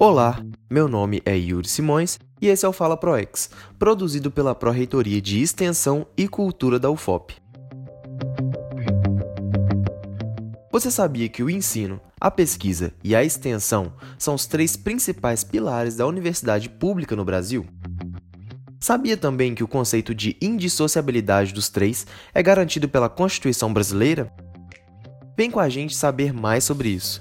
Olá, meu nome é Yuri Simões e esse é o Fala ProEx, produzido pela Pró-Reitoria de Extensão e Cultura da UFOP. Você sabia que o ensino, a pesquisa e a extensão são os três principais pilares da universidade pública no Brasil? Sabia também que o conceito de indissociabilidade dos três é garantido pela Constituição brasileira? Vem com a gente saber mais sobre isso.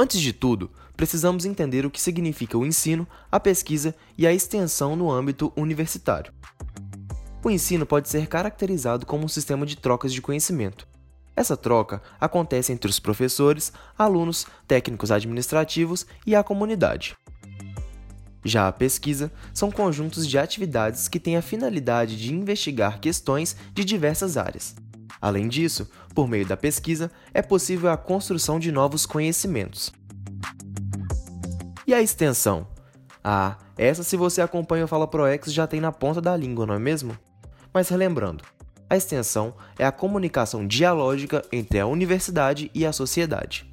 Antes de tudo, precisamos entender o que significa o ensino, a pesquisa e a extensão no âmbito universitário. O ensino pode ser caracterizado como um sistema de trocas de conhecimento. Essa troca acontece entre os professores, alunos, técnicos administrativos e a comunidade. Já a pesquisa são conjuntos de atividades que têm a finalidade de investigar questões de diversas áreas, Além disso, por meio da pesquisa, é possível a construção de novos conhecimentos. E a extensão? Ah, essa se você acompanha o Fala ProEx já tem na ponta da língua, não é mesmo? Mas relembrando, a extensão é a comunicação dialógica entre a universidade e a sociedade.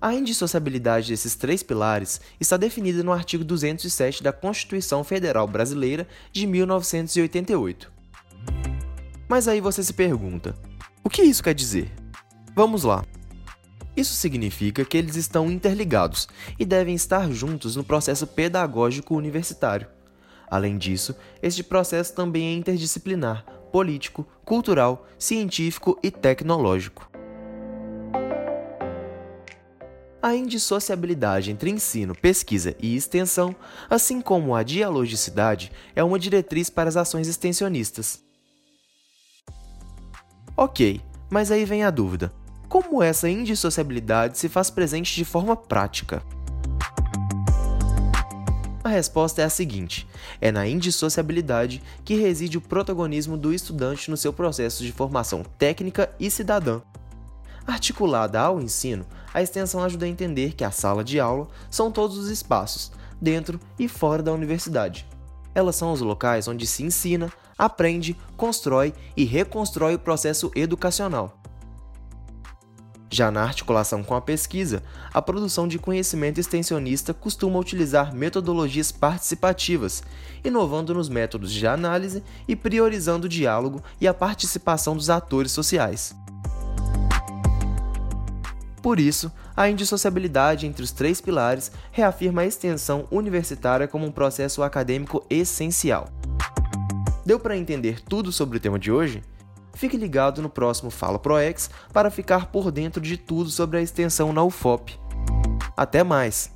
A indissociabilidade desses três pilares está definida no artigo 207 da Constituição Federal Brasileira de 1988. Mas aí você se pergunta: o que isso quer dizer? Vamos lá. Isso significa que eles estão interligados e devem estar juntos no processo pedagógico universitário. Além disso, este processo também é interdisciplinar, político, cultural, científico e tecnológico. A indissociabilidade entre ensino, pesquisa e extensão, assim como a dialogicidade, é uma diretriz para as ações extensionistas. Ok, mas aí vem a dúvida: como essa indissociabilidade se faz presente de forma prática? A resposta é a seguinte: é na indissociabilidade que reside o protagonismo do estudante no seu processo de formação técnica e cidadã. Articulada ao ensino, a extensão ajuda a entender que a sala de aula são todos os espaços, dentro e fora da universidade. Elas são os locais onde se ensina, aprende, constrói e reconstrói o processo educacional. Já na articulação com a pesquisa, a produção de conhecimento extensionista costuma utilizar metodologias participativas, inovando nos métodos de análise e priorizando o diálogo e a participação dos atores sociais. Por isso, a indissociabilidade entre os três pilares reafirma a extensão universitária como um processo acadêmico essencial. Deu para entender tudo sobre o tema de hoje? Fique ligado no próximo Fala ProEx para ficar por dentro de tudo sobre a extensão na UFOP. Até mais!